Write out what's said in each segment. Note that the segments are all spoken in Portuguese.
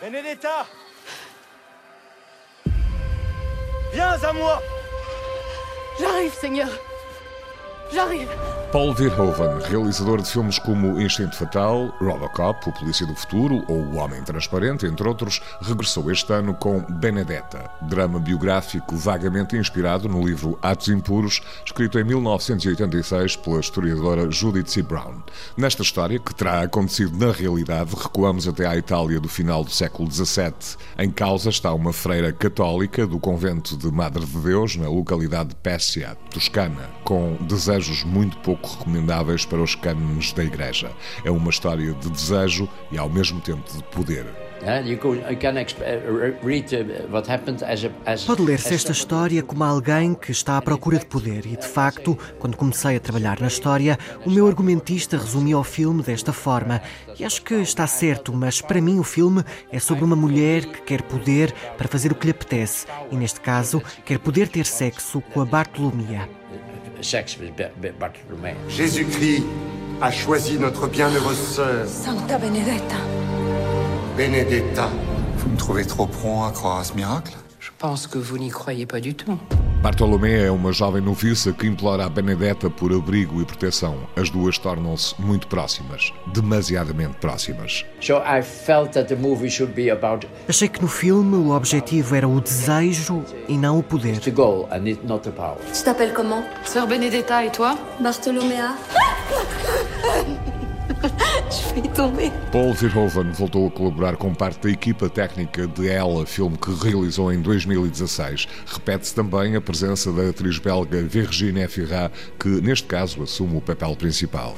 Benedetta Viens à moi J'arrive, Seigneur. J'arrive. Paul Verhoeven, realizador de filmes como Instinto Fatal, Robocop, O Polícia do Futuro ou O Homem Transparente, entre outros, regressou este ano com Benedetta, drama biográfico vagamente inspirado no livro Atos Impuros, escrito em 1986 pela historiadora Judith C. Brown. Nesta história, que terá acontecido na realidade, recuamos até à Itália do final do século XVII. Em causa está uma freira católica do convento de Madre de Deus, na localidade de Pescia, Toscana, com desejos muito pouco recomendáveis para os cânones da Igreja. É uma história de desejo e ao mesmo tempo de poder. Pode ler-se esta história como alguém que está à procura de poder e, de facto, quando comecei a trabalhar na história, o meu argumentista resumiu o filme desta forma. E acho que está certo, mas para mim o filme é sobre uma mulher que quer poder para fazer o que lhe apetece e, neste caso, quer poder ter sexo com a Bartolomia. Jésus-Christ a choisi notre bienheureuse sœur. Santa Benedetta. Benedetta. Vous me trouvez trop prompt à croire à ce miracle? Pense que vous n'y croyez pas du tout. Bartolomé é uma jovem noviça que implora a Benedetta por abrigo e proteção. As duas tornam-se muito próximas, demasiadamente próximas. Achei que no filme o objetivo era o desejo e não o poder. Tu t'appelles comment Sœur Benedetta et toi Bartholoméa. Vais tomber. Paul Verhoeven voltou a colaborar com parte da equipa técnica de Ela, filme que realizou em 2016. Repete-se também a presença da atriz belga Virginie Efira, que neste caso assume o papel principal.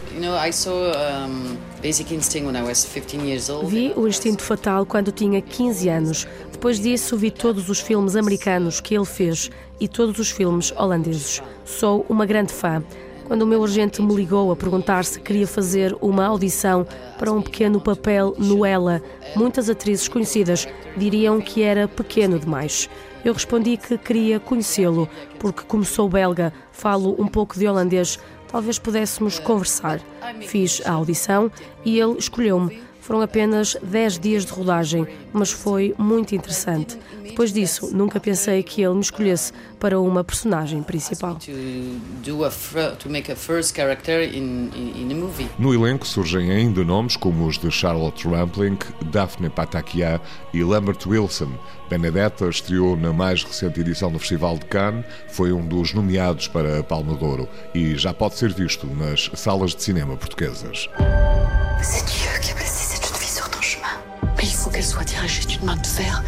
Vi o Instinto Fatal quando tinha 15 anos. Depois disso, vi todos os filmes americanos que ele fez e todos os filmes holandeses. Sou uma grande fã. Quando o meu agente me ligou a perguntar se queria fazer uma audição para um pequeno papel no Ela, muitas atrizes conhecidas diriam que era pequeno demais. Eu respondi que queria conhecê-lo, porque, como sou belga, falo um pouco de holandês, talvez pudéssemos conversar. Fiz a audição e ele escolheu-me. Foram apenas 10 dias de rodagem, mas foi muito interessante. Depois disso, nunca pensei que ele me escolhesse para uma personagem principal. No elenco surgem ainda nomes como os de Charlotte Rampling, Daphne Patakia e Lambert Wilson. Benedetta estreou na mais recente edição do Festival de Cannes, foi um dos nomeados para a Palma de Ouro e já pode ser visto nas salas de cinema portuguesas. C'est qu'elle soit dirigée d'une main de fer